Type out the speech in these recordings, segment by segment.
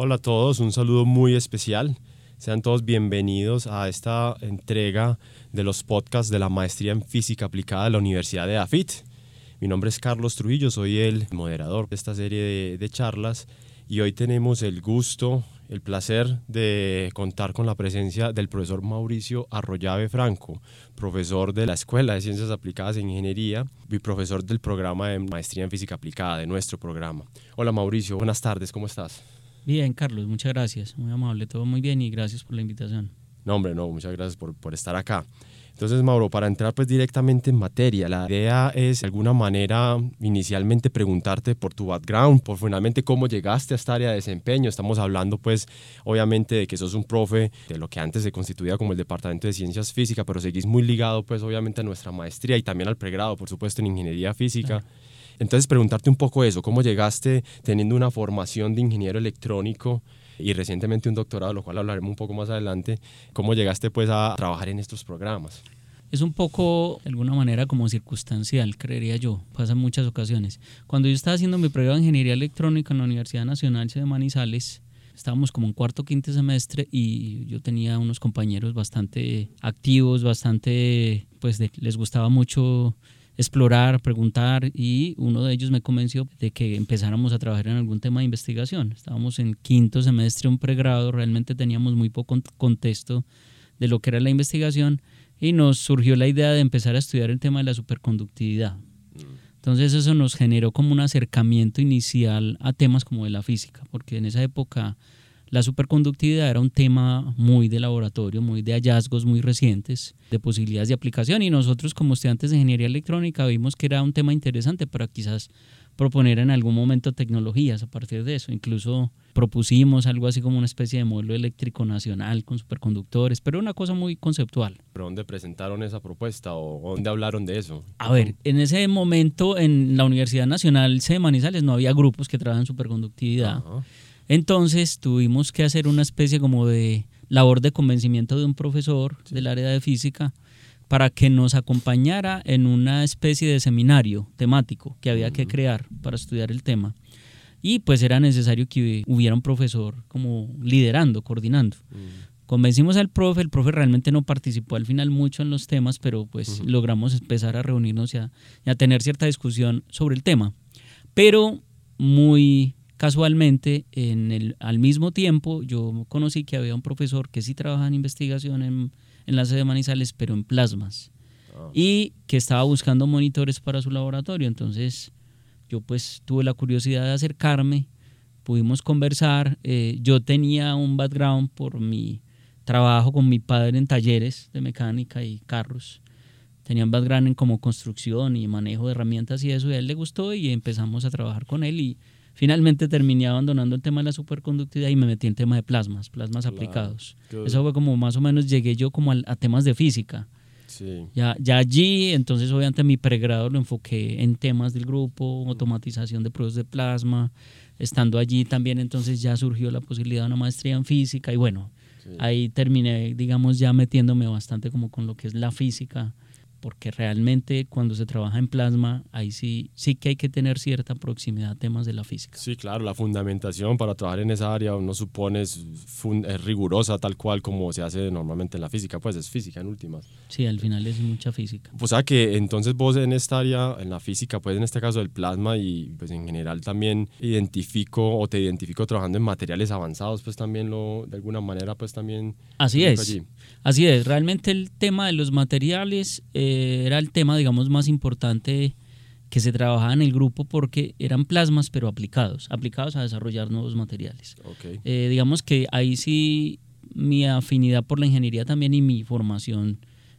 Hola a todos, un saludo muy especial. Sean todos bienvenidos a esta entrega de los podcasts de la Maestría en Física Aplicada de la Universidad de AFIT. Mi nombre es Carlos Trujillo, soy el moderador de esta serie de, charlas y hoy tenemos el gusto, el placer de contar con la presencia del profesor Mauricio Arroyave Franco, profesor de la Escuela de Ciencias Aplicadas en Ingeniería y profesor del programa de Maestría en Física Aplicada de nuestro programa. Hola Mauricio, buenas tardes, ¿cómo estás? Bien, Carlos, muchas gracias. Muy amable, todo muy bien y gracias por la invitación. No, hombre, no, muchas gracias por, por estar acá. Entonces, Mauro, para entrar pues directamente en materia, la idea es de alguna manera inicialmente preguntarte por tu background, por finalmente cómo llegaste a esta área de desempeño. Estamos hablando pues obviamente de que sos un profe de lo que antes se constituía como el Departamento de Ciencias Físicas, pero seguís muy ligado pues obviamente a nuestra maestría y también al pregrado, por supuesto, en Ingeniería Física. Entonces, preguntarte un poco eso, cómo llegaste teniendo una formación de ingeniero electrónico y recientemente un doctorado, lo cual hablaremos un poco más adelante, cómo llegaste pues a trabajar en estos programas. Es un poco, de alguna manera, como circunstancial, creería yo. Pasa en muchas ocasiones. Cuando yo estaba haciendo mi pregrado de Ingeniería Electrónica en la Universidad Nacional de Manizales, estábamos como en cuarto quinto semestre y yo tenía unos compañeros bastante activos, bastante, pues les gustaba mucho explorar, preguntar y uno de ellos me convenció de que empezáramos a trabajar en algún tema de investigación. Estábamos en quinto semestre, un pregrado, realmente teníamos muy poco contexto de lo que era la investigación y nos surgió la idea de empezar a estudiar el tema de la superconductividad. Entonces eso nos generó como un acercamiento inicial a temas como de la física, porque en esa época la superconductividad era un tema muy de laboratorio, muy de hallazgos muy recientes, de posibilidades de aplicación y nosotros como estudiantes de ingeniería electrónica vimos que era un tema interesante para quizás proponer en algún momento tecnologías a partir de eso. Incluso propusimos algo así como una especie de modelo eléctrico nacional con superconductores, pero una cosa muy conceptual. ¿Pero dónde presentaron esa propuesta o dónde hablaron de eso? A ver, en ese momento en la Universidad Nacional C de Manizales no había grupos que trabajan superconductividad. Entonces tuvimos que hacer una especie como de labor de convencimiento de un profesor del área de física para que nos acompañara en una especie de seminario temático que había que crear para estudiar el tema. Y pues era necesario que hubiera un profesor como liderando, coordinando. Convencimos al profe, el profe realmente no participó al final mucho en los temas, pero pues logramos empezar a reunirnos y a, y a tener cierta discusión sobre el tema. Pero muy casualmente, en el, al mismo tiempo, yo conocí que había un profesor que sí trabaja en investigación en, en la sede de Manizales, pero en plasmas, ah. y que estaba buscando monitores para su laboratorio. Entonces, yo pues tuve la curiosidad de acercarme, pudimos conversar. Eh, yo tenía un background por mi trabajo con mi padre en talleres de mecánica y carros. Tenía un background en como construcción y manejo de herramientas y eso, y a él le gustó y empezamos a trabajar con él y Finalmente terminé abandonando el tema de la superconductividad y me metí en tema de plasmas, plasmas aplicados. Eso fue como más o menos llegué yo como a, temas de física. Ya, ya allí, entonces obviamente mi pregrado lo enfoqué en temas del grupo, automatización de procesos de plasma. Estando allí también entonces ya surgió la posibilidad de una maestría en física y bueno, ahí terminé, digamos, ya metiéndome bastante como con lo que es la física porque realmente cuando se trabaja en plasma, ahí sí, sí que hay que tener cierta proximidad a temas de la física. Sí, claro, la fundamentación para trabajar en esa área uno supone es, rigurosa tal cual como se hace normalmente en la física, pues es física en últimas. Sí, al final es mucha física. Pues sea que entonces vos en esta área, en la física, pues en este caso del plasma y pues en general también identifico o te identifico trabajando en materiales avanzados, pues también lo, de alguna manera pues también... Así es, así es, realmente el tema de los materiales... Eh, era el tema, digamos, más importante que se trabajaba en el grupo porque eran plasmas pero aplicados, aplicados a desarrollar nuevos materiales. Eh, digamos que ahí sí mi afinidad por la ingeniería también y mi formación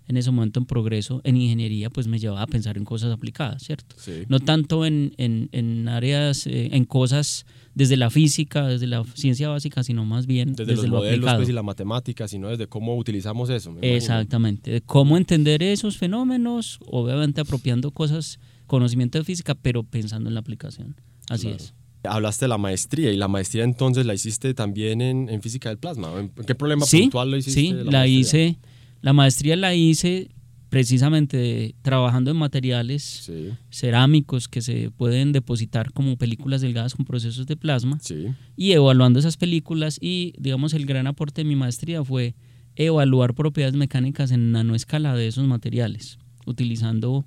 en ese momento en progreso en ingeniería pues me llevaba a pensar en cosas aplicadas, ¿cierto? No tanto en, en, en áreas, eh, en cosas desde la física, desde la ciencia básica, sino más bien desde, los lo modelos pues, y la matemática, sino desde cómo utilizamos eso. Exactamente, de cómo entender esos fenómenos, obviamente apropiando cosas, conocimiento de física, pero pensando en la aplicación. Así es. Hablaste de la maestría y la maestría entonces la hiciste también en, en física del plasma. ¿En qué problema puntual lo hiciste? Sí, la, hice, la maestría la hice precisamente trabajando en materiales cerámicos que se pueden depositar como películas delgadas con procesos de plasma y evaluando esas películas. Y digamos el gran aporte de mi maestría fue evaluar propiedades mecánicas en nanoescala de esos materiales utilizando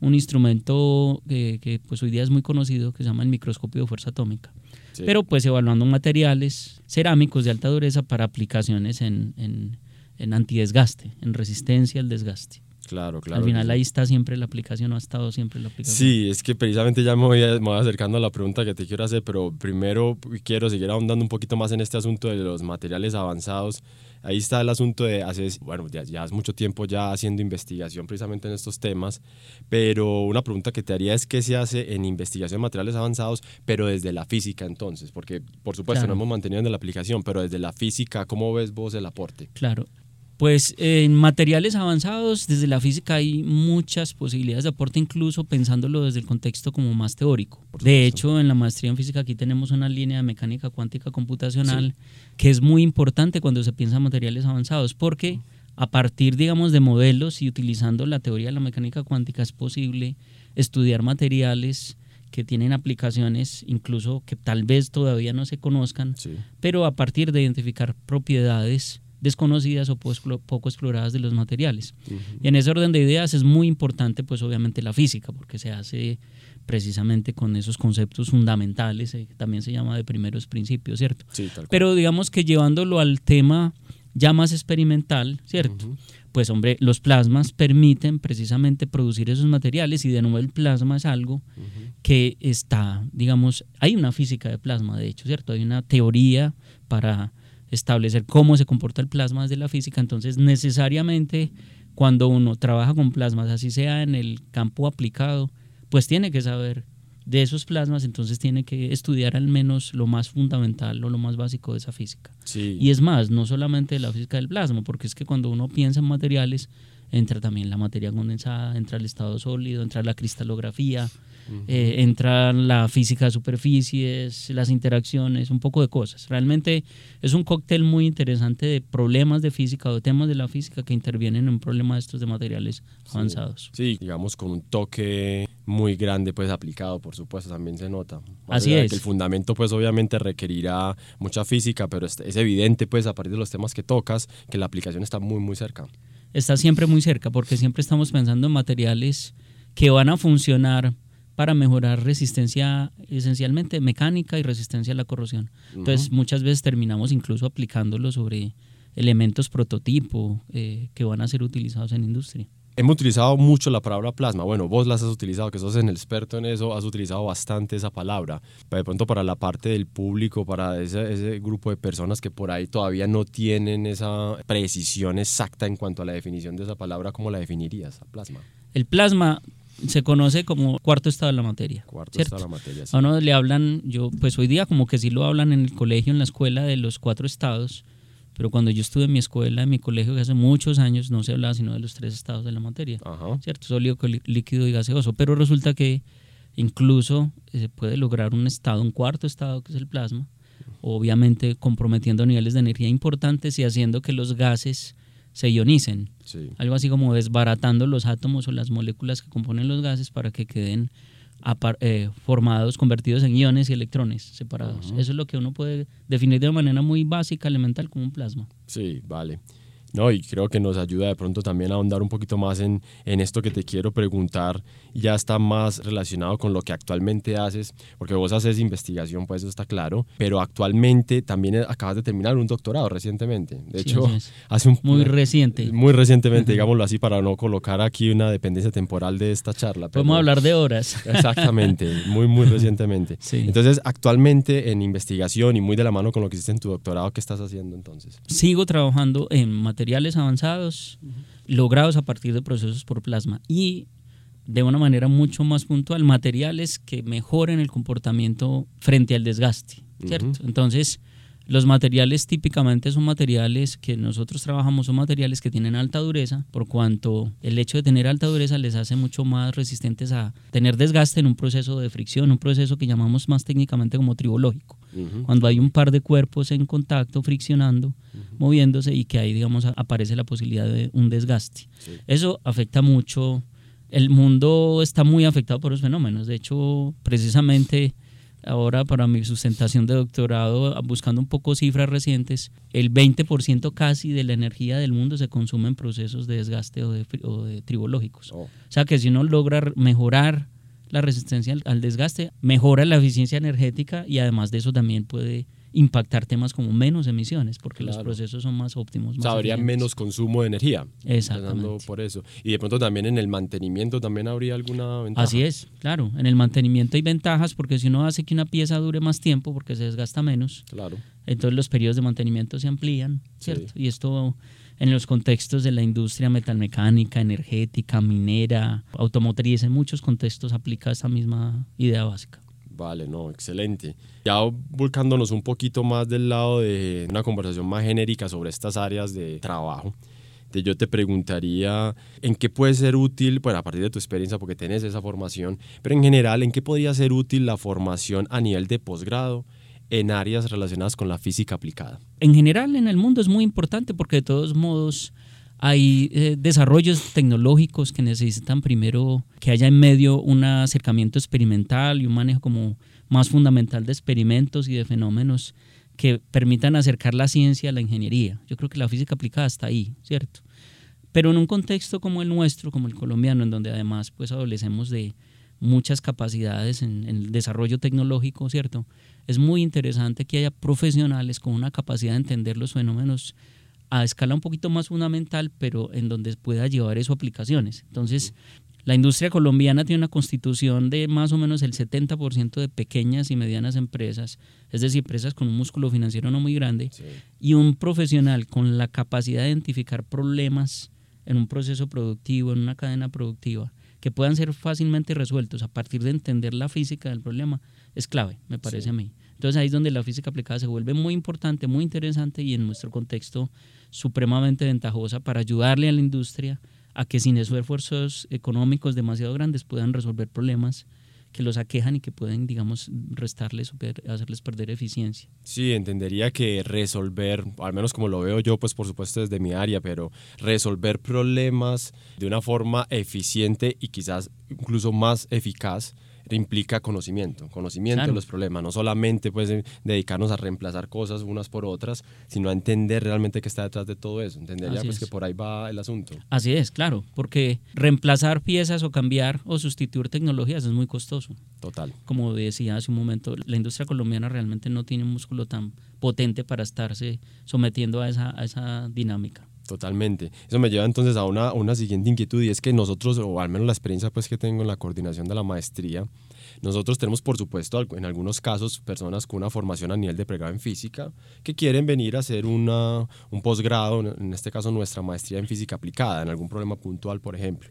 un instrumento que, pues hoy día es muy conocido que se llama el microscopio de fuerza atómica. Pero pues evaluando materiales cerámicos de alta dureza para aplicaciones en, en, en antidesgaste, en resistencia al desgaste. Claro, claro. Al final ahí está siempre la aplicación, o ha estado siempre la aplicación. Sí, es que precisamente ya me voy, acercando a la pregunta que te quiero hacer, pero primero quiero seguir ahondando un poquito más en este asunto de los materiales avanzados. Ahí está el asunto de, hace, bueno, ya, ya hace mucho tiempo ya haciendo investigación precisamente en estos temas, pero una pregunta que te haría es qué se hace en investigación de materiales avanzados, pero desde la física entonces, porque por supuesto no hemos mantenido en la aplicación, pero desde la física, ¿cómo ves vos el aporte? Claro, pues en materiales avanzados, desde la física hay muchas posibilidades de aporte, incluso pensándolo desde el contexto como más teórico. De hecho, en la maestría en física aquí tenemos una línea de mecánica cuántica computacional que es muy importante cuando se piensa en materiales avanzados, porque a partir, digamos, de modelos y utilizando la teoría de la mecánica cuántica es posible estudiar materiales que tienen aplicaciones incluso que tal vez todavía no se conozcan, pero a partir de identificar propiedades desconocidas o poco exploradas de los materiales. Y en ese orden de ideas es muy importante, pues obviamente la física, porque se hace precisamente con esos conceptos fundamentales, eh, también se llama de primeros principios, ¿cierto? Pero digamos que llevándolo al tema ya más experimental, ¿cierto? Pues hombre, los plasmas permiten precisamente producir esos materiales y de nuevo el plasma es algo que está, digamos, hay una física de plasma, de hecho, ¿cierto? Hay una teoría para establecer cómo se comporta el plasma desde la física, entonces necesariamente cuando uno trabaja con plasmas, así sea en el campo aplicado, pues tiene que saber de esos plasmas, entonces tiene que estudiar al menos lo más fundamental o lo más básico de esa física. Y es más, no solamente la física del plasma, porque es que cuando uno piensa en materiales, entra también la materia condensada, entra el estado sólido, entra la cristalografía, eh, entra la física de superficies, las interacciones, un poco de cosas. Realmente es un cóctel muy interesante de problemas de física o temas de la física que intervienen en un problema de estos de materiales avanzados. Sí, digamos con un toque muy grande pues aplicado, por supuesto, también se nota. Así es. el fundamento pues obviamente requerirá mucha física, pero es, es evidente pues a partir de los temas que tocas que la aplicación está muy muy cerca. Está siempre muy cerca porque siempre estamos pensando en materiales que van a funcionar para mejorar resistencia esencialmente mecánica y resistencia a la corrosión. Entonces muchas veces terminamos incluso aplicándolo sobre elementos prototipo eh, que van a ser utilizados en industria. Hemos utilizado mucho la palabra plasma. Bueno, vos las has utilizado, que sos el experto en eso, has utilizado bastante esa palabra. Pero de pronto para la parte del público, para ese, ese, grupo de personas que por ahí todavía no tienen esa precisión exacta en cuanto a la definición de esa palabra, ¿cómo la definirías, a plasma? El plasma se conoce como cuarto estado de la materia. Cuarto estado de la materia. A uno le hablan, yo pues hoy día como que sí lo hablan en el colegio, en la escuela de los cuatro estados, pero cuando yo estuve en mi escuela, en mi colegio, que hace muchos años no se hablaba sino de los tres estados de la materia, ¿cierto? Sólido, líquido y gaseoso, pero resulta que incluso eh, se puede lograr un estado, un cuarto estado que es el plasma, obviamente comprometiendo niveles de energía importantes y haciendo que los gases se ionicen. Algo así como desbaratando los átomos o las moléculas que componen los gases para que queden eh, formados, convertidos en iones y electrones separados. Eso es lo que uno puede definir de manera muy básica, elemental, como un plasma. Sí, vale. No, y creo que nos ayuda de pronto también a ahondar un poquito más en, en esto que te quiero preguntar. Ya está más relacionado con lo que actualmente haces, porque vos haces investigación, pues eso está claro, pero actualmente también acabas de terminar un doctorado recientemente. De hecho, hace un... Muy reciente. Muy recientemente, digámoslo así, para no colocar aquí una dependencia temporal de esta charla. Podemos hablar de horas. Exactamente, muy, muy recientemente. Entonces, actualmente en investigación y muy de la mano con lo que hiciste en tu doctorado, ¿qué estás haciendo entonces? Sigo trabajando en materia materiales avanzados logrados a partir de procesos por plasma y de una manera mucho más puntual materiales que mejoren el comportamiento frente al desgaste, ¿cierto? Entonces, los materiales típicamente son materiales que nosotros trabajamos, son materiales que tienen alta dureza, por cuanto el hecho de tener alta dureza les hace mucho más resistentes a tener desgaste en un proceso de fricción, un proceso que llamamos más técnicamente como tribológico. Cuando hay un par de cuerpos en contacto, friccionando, moviéndose y que ahí, digamos, aparece la posibilidad de un desgaste. Eso afecta mucho. El mundo está muy afectado por los fenómenos. De hecho, precisamente ahora para mi sustentación de doctorado, buscando un poco cifras recientes, el 20% casi de la energía del mundo se consume en procesos de desgaste o de, o de tribológicos. Oh. O sea que si uno logra mejorar la resistencia al desgaste, mejora la eficiencia energética y además de eso también puede impactar temas como menos emisiones, porque los procesos son más óptimos. Más o sea, habría menos consumo de energía. Exactamente. Por eso. Y de pronto también en el mantenimiento también habría alguna ventaja. Así es, claro. En el mantenimiento hay ventajas porque si uno hace que una pieza dure más tiempo porque se desgasta menos, claro. entonces los periodos de mantenimiento se amplían, ¿cierto? Y esto en los contextos de la industria metalmecánica, energética, minera, automotriz, en muchos contextos aplica esta misma idea básica. Vale, no, excelente. Ya volcándonos un poquito más del lado de una conversación más genérica sobre estas áreas de trabajo, yo te preguntaría en qué puede ser útil, bueno, a partir de tu experiencia, porque tienes esa formación, pero en general, ¿en qué podría ser útil la formación a nivel de posgrado en áreas relacionadas con la física aplicada? En general, en el mundo es muy importante porque de todos modos hay eh, desarrollos tecnológicos que necesitan primero que haya en medio un acercamiento experimental y un manejo como más fundamental de experimentos y de fenómenos que permitan acercar la ciencia a la ingeniería. Yo creo que la física aplicada está ahí, ¿cierto? Pero en un contexto como el nuestro, como el colombiano, en donde además pues adolecemos de muchas capacidades en, en el desarrollo tecnológico, ¿cierto? Es muy interesante que haya profesionales con una capacidad de entender los fenómenos a escala un poquito más fundamental, pero en donde pueda llevar eso a aplicaciones. Entonces, la industria colombiana tiene una constitución de más o menos el 70% de pequeñas y medianas empresas, es decir, empresas con un músculo financiero no muy grande, y un profesional con la capacidad de identificar problemas en un proceso productivo, en una cadena productiva, que puedan ser fácilmente resueltos a partir de entender la física del problema, es clave, me parece a mí. Entonces ahí es donde la física aplicada se vuelve muy importante, muy interesante y en nuestro contexto supremamente ventajosa para ayudarle a la industria a que sin esos esfuerzos económicos demasiado grandes puedan resolver problemas que los aquejan y que pueden, digamos, restarles o hacerles perder eficiencia. Sí, entendería que resolver, al menos como lo veo yo, pues por supuesto desde mi área, pero resolver problemas de una forma eficiente y quizás incluso más eficaz implica conocimiento, conocimiento de los problemas, no solamente pues dedicarnos a reemplazar cosas unas por otras, sino a entender realmente qué está detrás de todo eso, entendería pues que por ahí va el asunto. Así es, claro, porque reemplazar piezas o cambiar o sustituir tecnologías es muy costoso. Total. Como decía hace un momento, la industria colombiana realmente no tiene un músculo tan potente para estarse sometiendo a esa, a esa dinámica. Totalmente. Eso me lleva entonces a una, una siguiente inquietud y es que nosotros, o al menos la experiencia pues que tengo en la coordinación de la maestría, nosotros tenemos por supuesto en algunos casos personas con una formación a nivel de pregrado en física que quieren venir a hacer una, un posgrado, en este caso nuestra maestría en física aplicada, en algún problema puntual por ejemplo.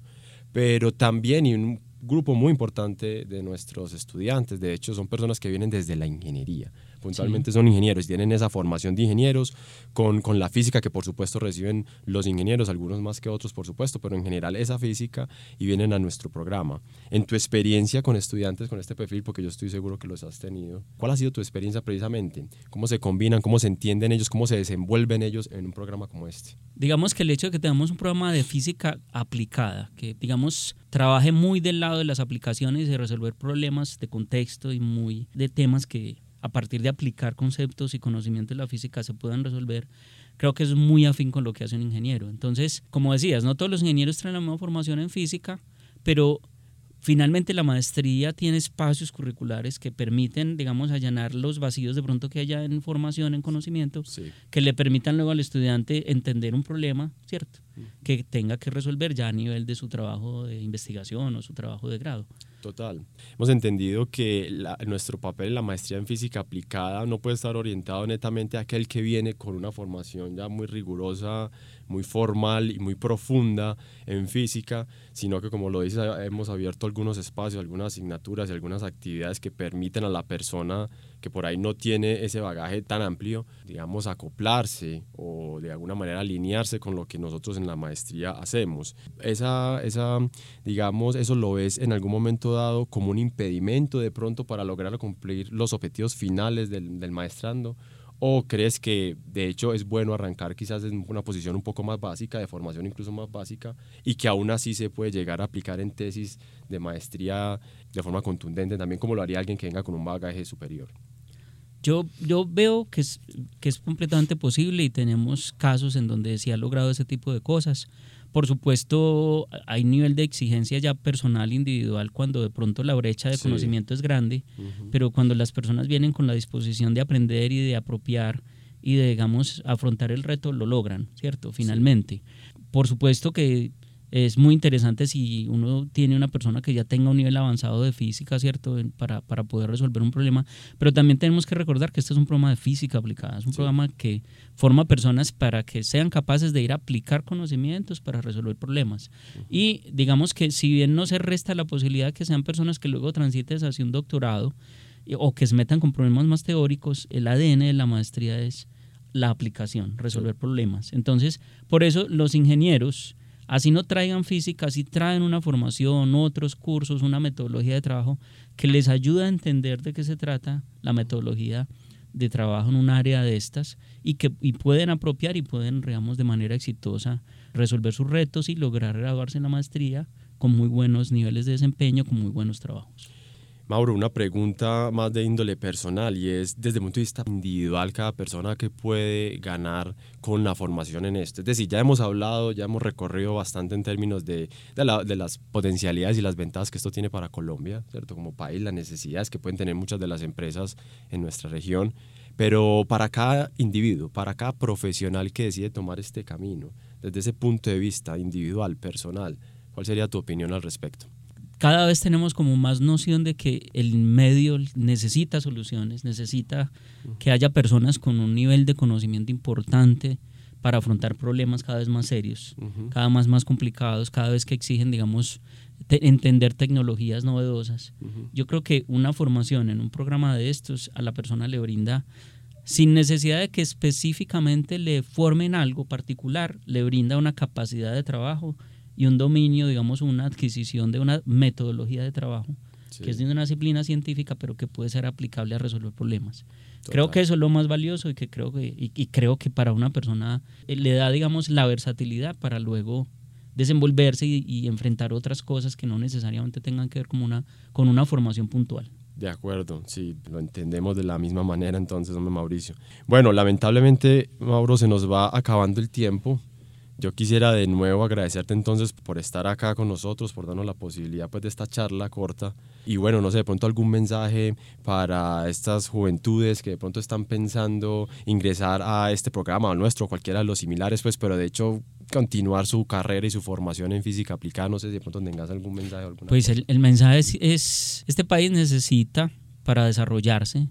Pero también y un grupo muy importante de nuestros estudiantes, de hecho son personas que vienen desde la ingeniería puntualmente son ingenieros, tienen esa formación de ingenieros con, con, la física que por supuesto reciben los ingenieros, algunos más que otros por supuesto, pero en general esa física y vienen a nuestro programa. En tu experiencia con estudiantes con este perfil, porque yo estoy seguro que los has tenido, ¿cuál ha sido tu experiencia precisamente? ¿Cómo se combinan, cómo se entienden ellos, cómo se desenvuelven ellos en un programa como este? Digamos que el hecho de que tengamos un programa de física aplicada, que digamos trabaje muy del lado de las aplicaciones y resolver problemas de contexto y muy de temas que a partir de aplicar conceptos y conocimientos de la física se puedan resolver, creo que es muy afín con lo que hace un ingeniero. Entonces, como decías, no todos los ingenieros traen la misma formación en física, pero finalmente la maestría tiene espacios curriculares que permiten, digamos, allanar los vacíos de pronto que haya en formación, en conocimiento, que le permitan luego al estudiante entender un problema, ¿cierto? Que tenga que resolver ya a nivel de su trabajo de investigación o su trabajo de grado. Total. Hemos entendido que nuestro papel en la maestría en física aplicada no puede estar orientado netamente a aquel que viene con una formación ya muy rigurosa, muy formal y muy profunda en física, sino que como lo dices, hemos abierto algunos espacios, algunas asignaturas y algunas actividades que permiten a la persona que por ahí no tiene ese bagaje tan amplio, digamos, acoplarse o de alguna manera alinearse con lo que nosotros en la maestría hacemos. Esa, esa digamos, eso lo ves en algún momento dado como un impedimento de pronto para lograr cumplir los objetivos finales del, del maestrando? ¿O crees que de hecho es bueno arrancar quizás en una posición un poco más básica, de formación incluso más básica, y que aún así se puede llegar a aplicar en tesis de maestría de forma contundente, también como lo haría alguien que venga con un bagaje superior? Yo, yo veo que es, que es completamente posible y tenemos casos en donde se ha logrado ese tipo de cosas. Por supuesto, hay nivel de exigencia ya personal, individual, cuando de pronto la brecha de conocimiento es grande, pero cuando las personas vienen con la disposición de aprender y de apropiar y de, digamos, afrontar el reto, lo logran, ¿cierto? Finalmente. Por supuesto que es muy interesante si uno tiene una persona que ya tenga un nivel avanzado de física, ¿cierto? Para, para poder resolver un problema. Pero también tenemos que recordar que este es un programa de física aplicada, es un programa que forma personas para que sean capaces de ir a aplicar conocimientos para resolver problemas. Y digamos que si bien no se resta la posibilidad de que sean personas que luego transiten hacia un doctorado o que se metan con problemas más teóricos, el ADN de la maestría es la aplicación, resolver problemas. Entonces, por eso los ingenieros Así no traigan física, así traen una formación, otros cursos, una metodología de trabajo que les ayuda a entender de qué se trata la metodología de trabajo en un área de estas y que pueden apropiar y pueden, digamos, de manera exitosa resolver sus retos y lograr graduarse en la maestría con muy buenos niveles de desempeño, con muy buenos trabajos. Mauro, una pregunta más de índole personal y es desde el punto de vista individual cada persona que puede ganar con la formación en esto. Es decir, ya hemos hablado, ya hemos recorrido bastante en términos de, de, las potencialidades y las ventajas que esto tiene para Colombia, ¿cierto? Como país, las necesidades que pueden tener muchas de las empresas en nuestra región, pero para cada individuo, para cada profesional que decide tomar este camino, desde ese punto de vista individual, personal, ¿cuál sería tu opinión al respecto? Cada vez tenemos como más noción de que el medio necesita soluciones, necesita que haya personas con un nivel de conocimiento importante para afrontar problemas cada vez más serios, cada vez más complicados, cada vez que exigen, digamos, entender tecnologías novedosas. Yo creo que una formación en un programa de estos a la persona le brinda, sin necesidad de que específicamente le formen algo particular, le brinda una capacidad de trabajo y un dominio, digamos, una adquisición de una metodología de trabajo, que es de una disciplina científica, pero que puede ser aplicable a resolver problemas. Creo que eso es lo más valioso y que creo que, y, creo que para una persona eh, le da, digamos, la versatilidad para luego desenvolverse y, enfrentar otras cosas que no necesariamente tengan que ver con una, con una formación puntual. De acuerdo, sí, lo entendemos de la misma manera entonces, hombre Mauricio. Bueno, lamentablemente, Mauro, se nos va acabando el tiempo. Yo quisiera de nuevo agradecerte entonces por estar acá con nosotros, por darnos la posibilidad pues, de esta charla corta. Y bueno, no sé, de pronto algún mensaje para estas juventudes que de pronto están pensando ingresar a este programa, o nuestro, cualquiera de los similares, pues, pero de hecho continuar su carrera y su formación en física aplicada. No sé si de pronto tengas algún mensaje. Alguna pues el, el, mensaje es, es, este país necesita para desarrollarse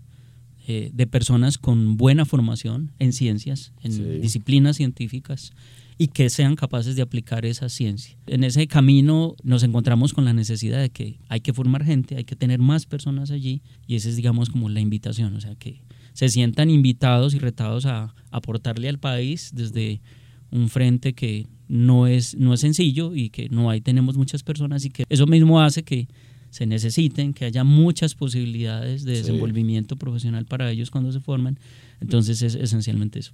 eh, de personas con buena formación en ciencias, en disciplinas científicas y que sean capaces de aplicar esa ciencia. En ese camino nos encontramos con la necesidad de que hay que formar gente, hay que tener más personas allí y esa es digamos como la invitación, o sea que se sientan invitados y retados a aportarle al país desde un frente que no es, no es sencillo y que no hay tenemos muchas personas y que eso mismo hace que se necesiten, que haya muchas posibilidades de desenvolvimiento profesional para ellos cuando se forman. Entonces es esencialmente eso.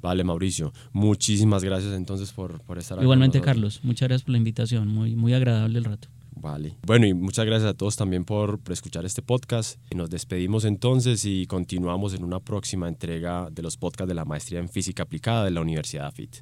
Vale, Mauricio. Muchísimas gracias entonces por, por estar aquí. Igualmente, Carlos. Muchas gracias por la invitación. Muy, muy agradable el rato. Vale. Bueno, y muchas gracias a todos también por, por escuchar este podcast. Nos despedimos entonces y continuamos en una próxima entrega de los podcasts de la Maestría en Física Aplicada de la Universidad FIT.